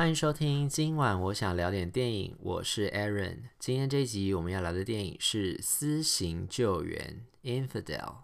欢迎收听，今晚我想聊点电影，我是 Aaron。今天这一集我们要聊的电影是《私刑救援》（Infidel）。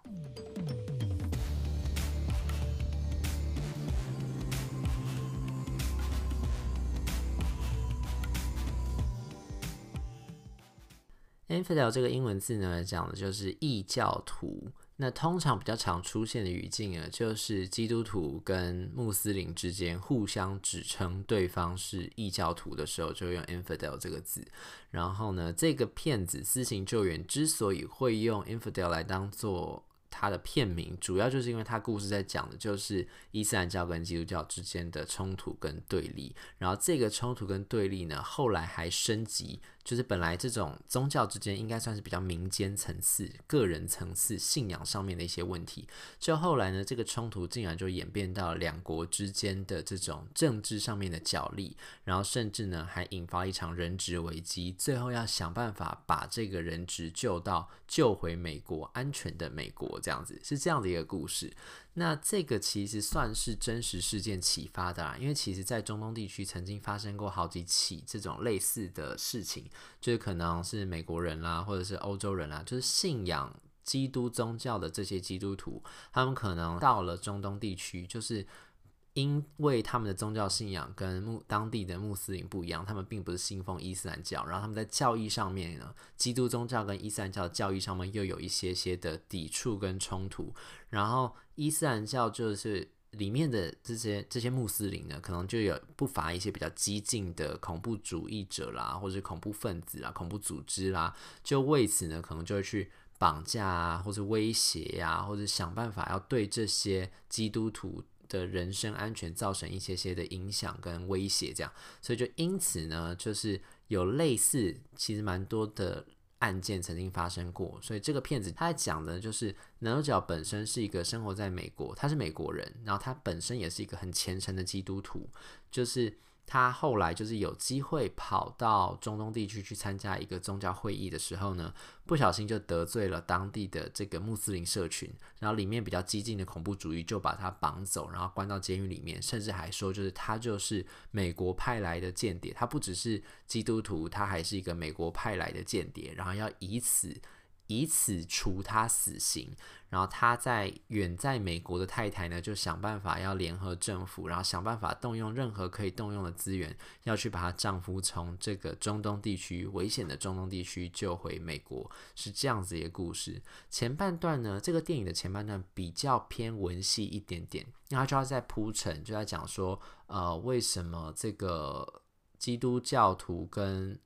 Infidel 这个英文字呢，讲的就是异教徒。那通常比较常出现的语境呢，就是基督徒跟穆斯林之间互相指称对方是异教徒的时候，就用 infidel 这个字。然后呢，这个片子《私刑救援》之所以会用 infidel 来当做它的片名，主要就是因为它故事在讲的就是伊斯兰教跟基督教之间的冲突跟对立。然后这个冲突跟对立呢，后来还升级。就是本来这种宗教之间应该算是比较民间层次、个人层次、信仰上面的一些问题，就后来呢，这个冲突竟然就演变到两国之间的这种政治上面的角力，然后甚至呢还引发一场人质危机，最后要想办法把这个人质救到救回美国安全的美国，这样子是这样的一个故事。那这个其实算是真实事件启发的啦，因为其实在中东地区曾经发生过好几起这种类似的事情，就是可能是美国人啦，或者是欧洲人啦，就是信仰基督宗教的这些基督徒，他们可能到了中东地区，就是。因为他们的宗教信仰跟穆当地的穆斯林不一样，他们并不是信奉伊斯兰教，然后他们在教义上面呢，基督宗教跟伊斯兰教的教义上面又有一些些的抵触跟冲突，然后伊斯兰教就是里面的这些这些穆斯林呢，可能就有不乏一些比较激进的恐怖主义者啦，或者恐怖分子啦、恐怖组织啦，就为此呢，可能就会去绑架啊，或者威胁呀，或者想办法要对这些基督徒。的人身安全造成一些些的影响跟威胁，这样，所以就因此呢，就是有类似其实蛮多的案件曾经发生过，所以这个片子他讲的就是男主角本身是一个生活在美国，他是美国人，然后他本身也是一个很虔诚的基督徒，就是。他后来就是有机会跑到中东地区去参加一个宗教会议的时候呢，不小心就得罪了当地的这个穆斯林社群，然后里面比较激进的恐怖主义就把他绑走，然后关到监狱里面，甚至还说就是他就是美国派来的间谍，他不只是基督徒，他还是一个美国派来的间谍，然后要以此。以此处他死刑，然后他在远在美国的太太呢，就想办法要联合政府，然后想办法动用任何可以动用的资源，要去把她丈夫从这个中东地区危险的中东地区救回美国，是这样子一个故事。前半段呢，这个电影的前半段比较偏文戏一点点，那他就要在铺陈，就在讲说，呃，为什么这个基督教徒跟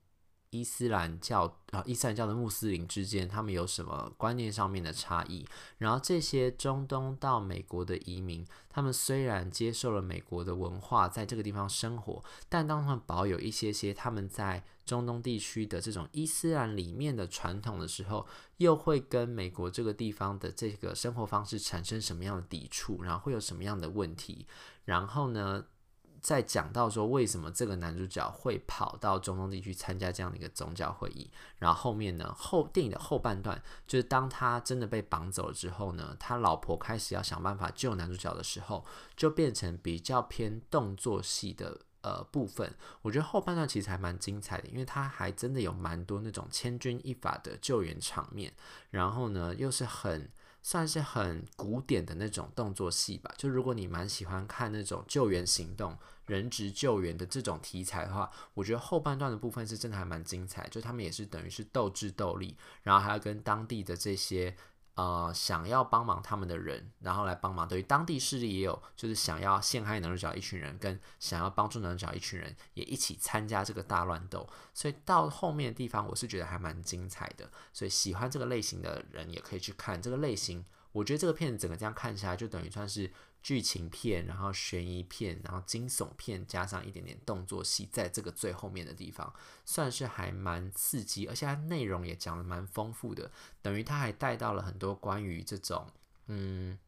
伊斯兰教啊，伊斯兰教的穆斯林之间，他们有什么观念上面的差异？然后这些中东到美国的移民，他们虽然接受了美国的文化，在这个地方生活，但当他们保有一些些他们在中东地区的这种伊斯兰里面的传统的时候，又会跟美国这个地方的这个生活方式产生什么样的抵触？然后会有什么样的问题？然后呢？在讲到说为什么这个男主角会跑到中东地区参加这样的一个宗教会议，然后后面呢，后电影的后半段就是当他真的被绑走了之后呢，他老婆开始要想办法救男主角的时候，就变成比较偏动作戏的呃部分。我觉得后半段其实还蛮精彩的，因为他还真的有蛮多那种千钧一发的救援场面，然后呢又是很。算是很古典的那种动作戏吧，就如果你蛮喜欢看那种救援行动、人质救援的这种题材的话，我觉得后半段的部分是真的还蛮精彩，就他们也是等于是斗智斗力，然后还要跟当地的这些。呃，想要帮忙他们的人，然后来帮忙。对于当地势力也有，就是想要陷害男主角一群人，跟想要帮助男主角一群人，也一起参加这个大乱斗。所以到后面的地方，我是觉得还蛮精彩的。所以喜欢这个类型的人也可以去看这个类型。我觉得这个片子整个这样看起来，就等于算是。剧情片，然后悬疑片，然后惊悚片，加上一点点动作戏，在这个最后面的地方，算是还蛮刺激，而且它内容也讲的蛮丰富的，等于它还带到了很多关于这种，嗯，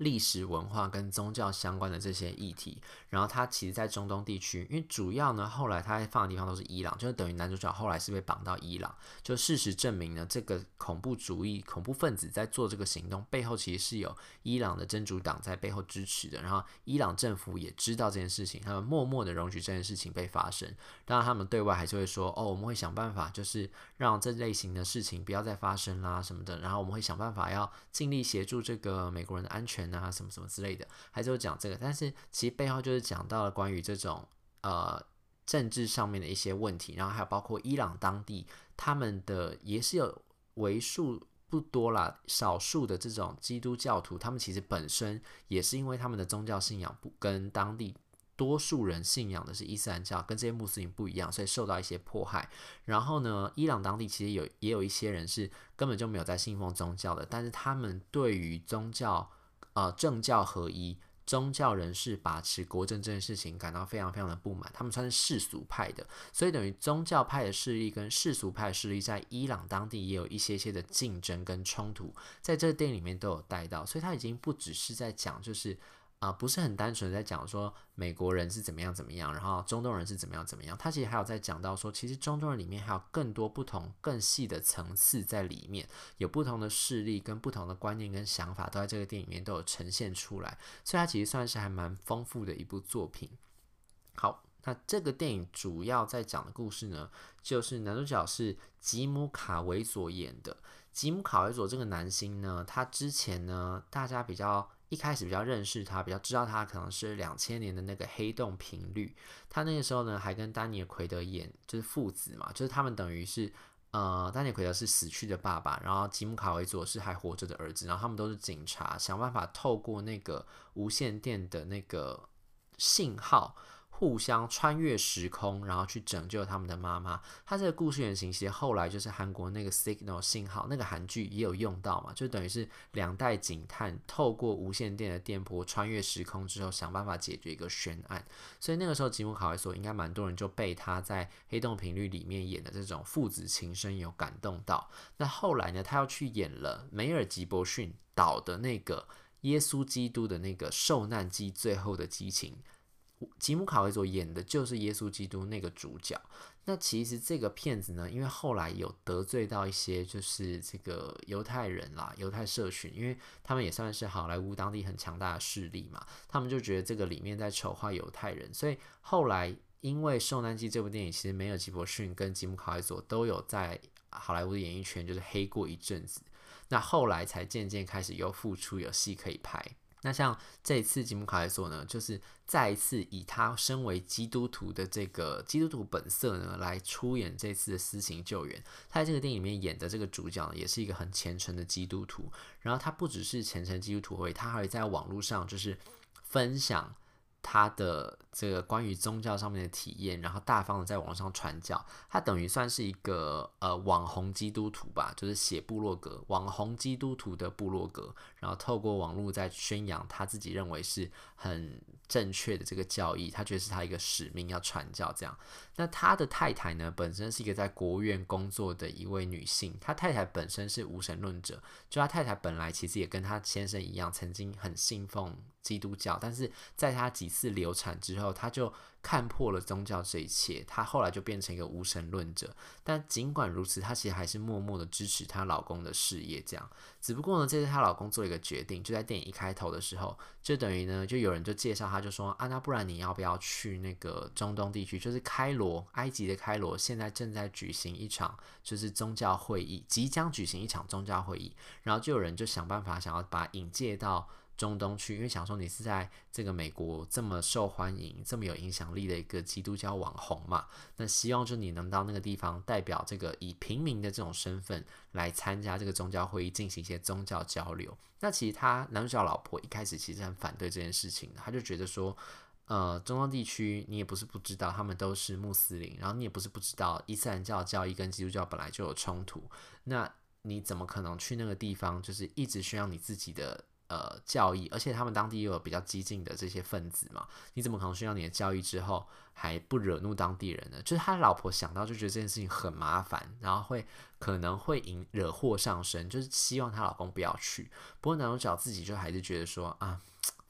历史文化跟宗教相关的这些议题。然后他其实，在中东地区，因为主要呢，后来他放的地方都是伊朗，就是等于男主角后来是被绑到伊朗。就事实证明呢，这个恐怖主义恐怖分子在做这个行动背后，其实是有伊朗的真主党在背后支持的。然后伊朗政府也知道这件事情，他们默默的容许这件事情被发生。当然，他们对外还是会说：“哦，我们会想办法，就是让这类型的事情不要再发生啦，什么的。”然后我们会想办法要尽力协助这个美国人的安全啊，什么什么之类的，还是会讲这个。但是其实背后就是讲到了关于这种呃政治上面的一些问题，然后还有包括伊朗当地他们的也是有为数不多啦，少数的这种基督教徒，他们其实本身也是因为他们的宗教信仰不跟当地。多数人信仰的是伊斯兰教，跟这些穆斯林不一样，所以受到一些迫害。然后呢，伊朗当地其实有也有一些人是根本就没有在信奉宗教的，但是他们对于宗教，啊，政教合一、宗教人士把持国政这件事情感到非常非常的不满。他们算是世俗派的，所以等于宗教派的势力跟世俗派势力在伊朗当地也有一些些的竞争跟冲突，在这个电影里面都有带到，所以他已经不只是在讲就是。啊、不是很单纯在讲说美国人是怎么样怎么样，然后中东人是怎么样怎么样。他其实还有在讲到说，其实中东人里面还有更多不同、更细的层次在里面，有不同的势力跟不同的观念跟想法，都在这个电影里面都有呈现出来。所以它其实算是还蛮丰富的一部作品。好，那这个电影主要在讲的故事呢，就是男主角是吉姆卡维佐演的。吉姆卡维佐这个男星呢，他之前呢，大家比较。一开始比较认识他，比较知道他可能是两千年的那个《黑洞频率》。他那个时候呢，还跟丹尼尔·奎德演，就是父子嘛，就是他们等于是，呃，丹尼尔·奎德是死去的爸爸，然后吉姆·卡维佐是还活着的儿子，然后他们都是警察，想办法透过那个无线电的那个信号。互相穿越时空，然后去拯救他们的妈妈。他这个故事原型其实后来就是韩国那个 Signal 信号那个韩剧也有用到嘛，就等于是两代警探透过无线电的电波穿越时空之后，想办法解决一个悬案。所以那个时候吉姆卡维索应该蛮多人就被他在《黑洞频率》里面演的这种父子情深有感动到。那后来呢，他要去演了梅尔吉伯逊导的那个耶稣基督的那个受难记最后的激情。吉姆·卡维佐演的就是耶稣基督那个主角。那其实这个片子呢，因为后来有得罪到一些就是这个犹太人啦、犹太社群，因为他们也算是好莱坞当地很强大的势力嘛，他们就觉得这个里面在丑化犹太人，所以后来因为《受难记》这部电影，其实梅尔吉伯逊跟吉姆·卡维佐都有在好莱坞的演艺圈就是黑过一阵子，那后来才渐渐开始又复出，有戏可以拍。那像这一次吉姆卡莱索呢，就是再一次以他身为基督徒的这个基督徒本色呢，来出演这次的私刑救援。他在这个电影里面演的这个主角呢，也是一个很虔诚的基督徒。然后他不只是虔诚基督徒会，他还会在网络上就是分享。他的这个关于宗教上面的体验，然后大方的在网上传教，他等于算是一个呃网红基督徒吧，就是写部落格，网红基督徒的部落格，然后透过网络在宣扬他自己认为是很正确的这个教义，他觉得是他一个使命要传教这样。那他的太太呢，本身是一个在国务院工作的一位女性，他太太本身是无神论者，就他太太本来其实也跟他先生一样，曾经很信奉。基督教，但是在他几次流产之后，她就看破了宗教这一切。她后来就变成一个无神论者。但尽管如此，她其实还是默默的支持她老公的事业。这样，只不过呢，这次她老公做一个决定，就在电影一开头的时候，就等于呢，就有人就介绍他，就说啊，那不然你要不要去那个中东地区？就是开罗，埃及的开罗，现在正在举行一场就是宗教会议，即将举行一场宗教会议。然后就有人就想办法想要把引介到。中东去，因为想说你是在这个美国这么受欢迎、这么有影响力的一个基督教网红嘛，那希望就你能到那个地方，代表这个以平民的这种身份来参加这个宗教会议，进行一些宗教交流。那其实他男主角老婆一开始其实很反对这件事情，他就觉得说，呃，中东地区你也不是不知道，他们都是穆斯林，然后你也不是不知道伊斯兰教教义跟基督教本来就有冲突，那你怎么可能去那个地方，就是一直宣扬你自己的？呃教义，而且他们当地又有比较激进的这些分子嘛，你怎么可能宣扬你的教义之后还不惹怒当地人呢？就是他老婆想到就觉得这件事情很麻烦，然后会可能会引惹祸上身，就是希望她老公不要去。不过男主角自己就还是觉得说啊。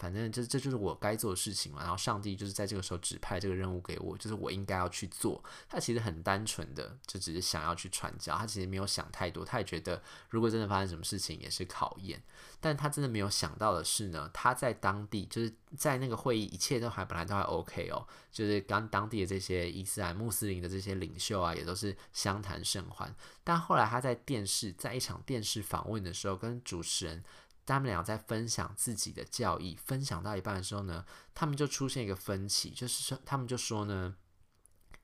反正这这就是我该做的事情嘛，然后上帝就是在这个时候指派这个任务给我，就是我应该要去做。他其实很单纯的，就只是想要去传教，他其实没有想太多，他也觉得如果真的发生什么事情也是考验。但他真的没有想到的是呢，他在当地就是在那个会议，一切都还本来都还 OK 哦，就是跟当地的这些伊斯兰穆斯林的这些领袖啊，也都是相谈甚欢。但后来他在电视，在一场电视访问的时候，跟主持人。他们俩在分享自己的教义，分享到一半的时候呢，他们就出现一个分歧，就是说，他们就说呢，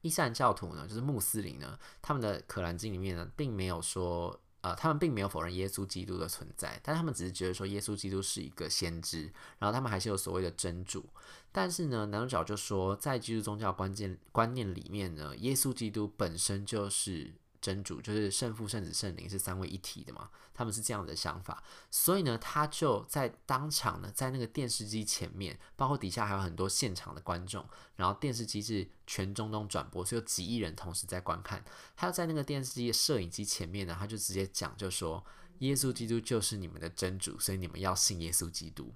伊斯兰教徒呢，就是穆斯林呢，他们的可兰经里面呢，并没有说，呃，他们并没有否认耶稣基督的存在，但他们只是觉得说，耶稣基督是一个先知，然后他们还是有所谓的真主。但是呢，男主角就说，在基督宗教关键观念里面呢，耶稣基督本身就是。真主就是圣父、圣子、圣灵是三位一体的嘛？他们是这样的想法，所以呢，他就在当场呢，在那个电视机前面，包括底下还有很多现场的观众，然后电视机是全中东转播，所以有几亿人同时在观看。他要在那个电视机的摄影机前面呢，他就直接讲，就说耶稣基督就是你们的真主，所以你们要信耶稣基督。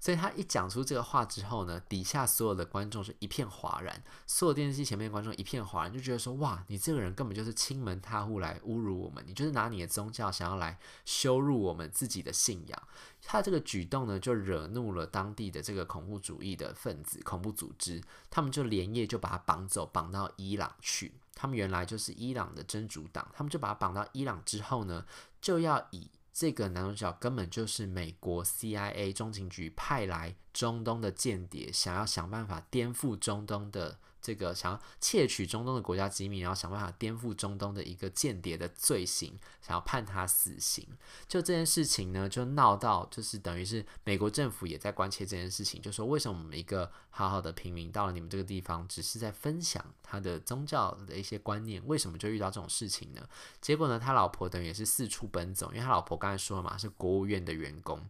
所以他一讲出这个话之后呢，底下所有的观众是一片哗然，所有电视机前面的观众一片哗然，就觉得说：哇，你这个人根本就是亲门踏户来侮辱我们，你就是拿你的宗教想要来羞辱我们自己的信仰。他这个举动呢，就惹怒了当地的这个恐怖主义的分子、恐怖组织，他们就连夜就把他绑走，绑到伊朗去。他们原来就是伊朗的真主党，他们就把他绑到伊朗之后呢，就要以。这个男主角根本就是美国 CIA 中情局派来中东的间谍，想要想办法颠覆中东的。这个想要窃取中东的国家机密，然后想办法颠覆中东的一个间谍的罪行，想要判他死刑。就这件事情呢，就闹到就是等于是美国政府也在关切这件事情，就说为什么我们一个好好的平民到了你们这个地方，只是在分享他的宗教的一些观念，为什么就遇到这种事情呢？结果呢，他老婆等于也是四处奔走，因为他老婆刚才说了嘛，是国务院的员工，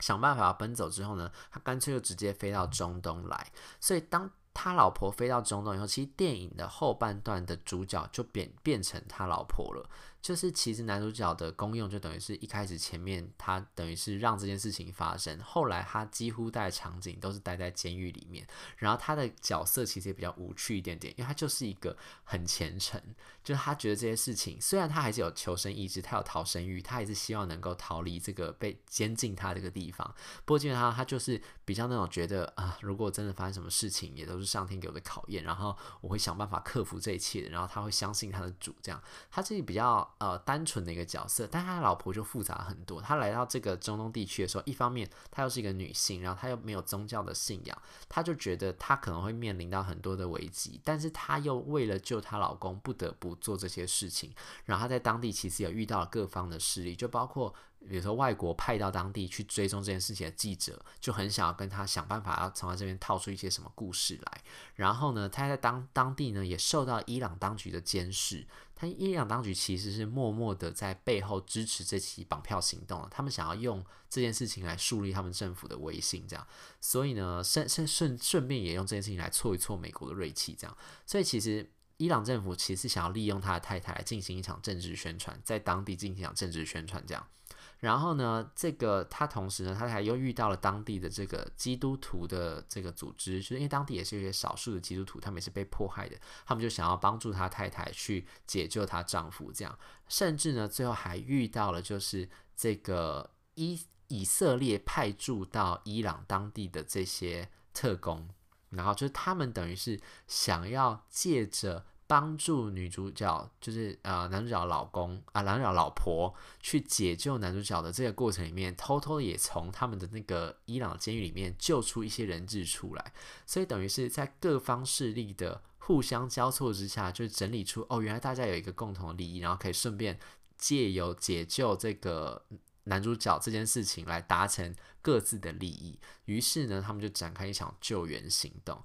想办法要奔走之后呢，他干脆就直接飞到中东来，所以当。他老婆飞到中东以后，其实电影的后半段的主角就变变成他老婆了。就是其实男主角的功用就等于是一开始前面他等于是让这件事情发生，后来他几乎待场景都是待在监狱里面，然后他的角色其实也比较无趣一点点，因为他就是一个很虔诚，就是他觉得这些事情虽然他还是有求生意志，他有逃生欲，他还是希望能够逃离这个被监禁他这个地方。不过基本上他就是比较那种觉得啊，如果真的发生什么事情，也都是上天给我的考验，然后我会想办法克服这一切，然后他会相信他的主，这样他自己比较。呃，单纯的一个角色，但他老婆就复杂很多。他来到这个中东地区的时候，一方面她又是一个女性，然后她又没有宗教的信仰，她就觉得她可能会面临到很多的危机，但是她又为了救她老公，不得不做这些事情。然后他在当地其实也遇到了各方的势力，就包括。比如说，外国派到当地去追踪这件事情的记者，就很想要跟他想办法，要从他这边套出一些什么故事来。然后呢，他在当当地呢，也受到伊朗当局的监视。他伊朗当局其实是默默的在背后支持这起绑票行动，他们想要用这件事情来树立他们政府的威信，这样。所以呢，顺顺顺顺便也用这件事情来挫一挫美国的锐气，这样。所以其实伊朗政府其实想要利用他的太太来进行一场政治宣传，在当地进行一场政治宣传，这样。然后呢，这个他同时呢，他还又遇到了当地的这个基督徒的这个组织，就是因为当地也是有些少数的基督徒，他们也是被迫害的，他们就想要帮助他太太去解救她丈夫，这样，甚至呢，最后还遇到了就是这个以以色列派驻到伊朗当地的这些特工，然后就是他们等于是想要借着。帮助女主角，就是呃男主角老公啊，男主角老婆去解救男主角的这个过程里面，偷偷也从他们的那个伊朗监狱里面救出一些人质出来，所以等于是在各方势力的互相交错之下，就整理出哦，原来大家有一个共同的利益，然后可以顺便借由解救这个男主角这件事情来达成各自的利益。于是呢，他们就展开一场救援行动。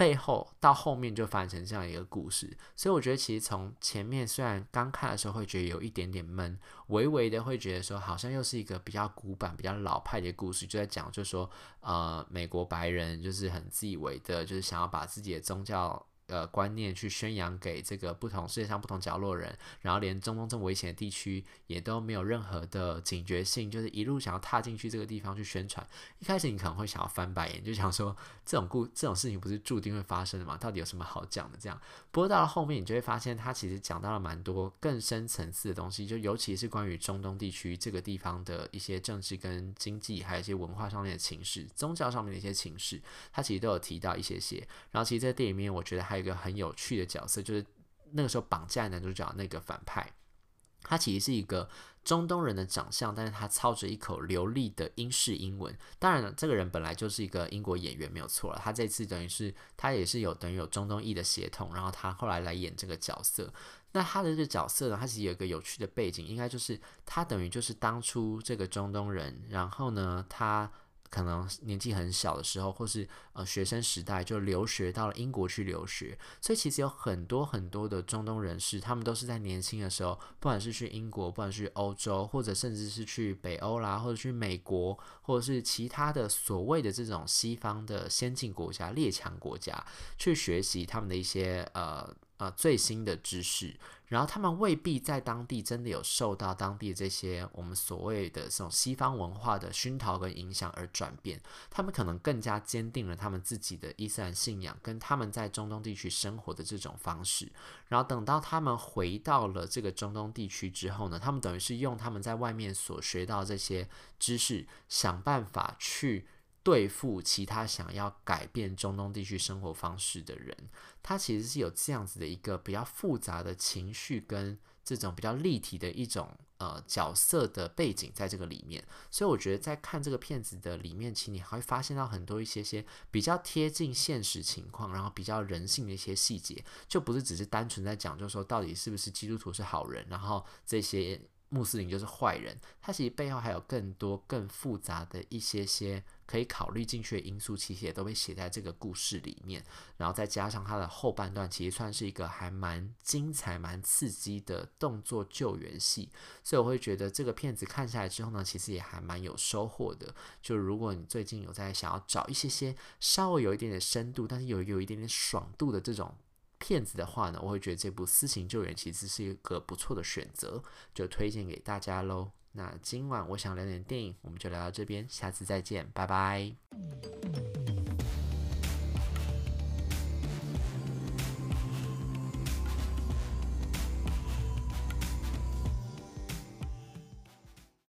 背后到后面就发展成这样一个故事，所以我觉得其实从前面虽然刚看的时候会觉得有一点点闷，微微的会觉得说好像又是一个比较古板、比较老派的故事，就在讲就说呃美国白人就是很自以为的，就是想要把自己的宗教。呃，观念去宣扬给这个不同世界上不同角落人，然后连中东这么危险的地区也都没有任何的警觉性，就是一路想要踏进去这个地方去宣传。一开始你可能会想要翻白眼，就想说这种故这种事情不是注定会发生的吗？到底有什么好讲的？这样，不过到了后面你就会发现，他其实讲到了蛮多更深层次的东西，就尤其是关于中东地区这个地方的一些政治跟经济，还有一些文化上面的情势、宗教上面的一些情势，他其实都有提到一些些。然后其实，在电影里面，我觉得还。一个很有趣的角色，就是那个时候绑架男主角那个反派，他其实是一个中东人的长相，但是他操着一口流利的英式英文。当然了，这个人本来就是一个英国演员，没有错了。他这次等于是他也是有等于有中东裔的血统，然后他后来来演这个角色。那他的这个角色呢，他其实有一个有趣的背景，应该就是他等于就是当初这个中东人，然后呢，他。可能年纪很小的时候，或是呃学生时代就留学到了英国去留学，所以其实有很多很多的中东人士，他们都是在年轻的时候，不管是去英国，不管是去欧洲，或者甚至是去北欧啦，或者去美国，或者是其他的所谓的这种西方的先进国家、列强国家，去学习他们的一些呃。呃，最新的知识，然后他们未必在当地真的有受到当地这些我们所谓的这种西方文化的熏陶跟影响而转变，他们可能更加坚定了他们自己的伊斯兰信仰跟他们在中东地区生活的这种方式。然后等到他们回到了这个中东地区之后呢，他们等于是用他们在外面所学到这些知识，想办法去。对付其他想要改变中东地区生活方式的人，他其实是有这样子的一个比较复杂的情绪跟这种比较立体的一种呃角色的背景在这个里面，所以我觉得在看这个片子的里面，其实你还会发现到很多一些些比较贴近现实情况，然后比较人性的一些细节，就不是只是单纯在讲，就是说到底是不是基督徒是好人，然后这些。穆斯林就是坏人，他其实背后还有更多更复杂的一些些可以考虑进去的因素，其实也都被写在这个故事里面。然后再加上它的后半段，其实算是一个还蛮精彩、蛮刺激的动作救援戏。所以我会觉得这个片子看下来之后呢，其实也还蛮有收获的。就如果你最近有在想要找一些些稍微有一点点深度，但是有有一点点爽度的这种。片子的话呢，我会觉得这部《私刑救援》其实是一个不错的选择，就推荐给大家喽。那今晚我想聊点电影我们就聊到这边下次再见拜拜。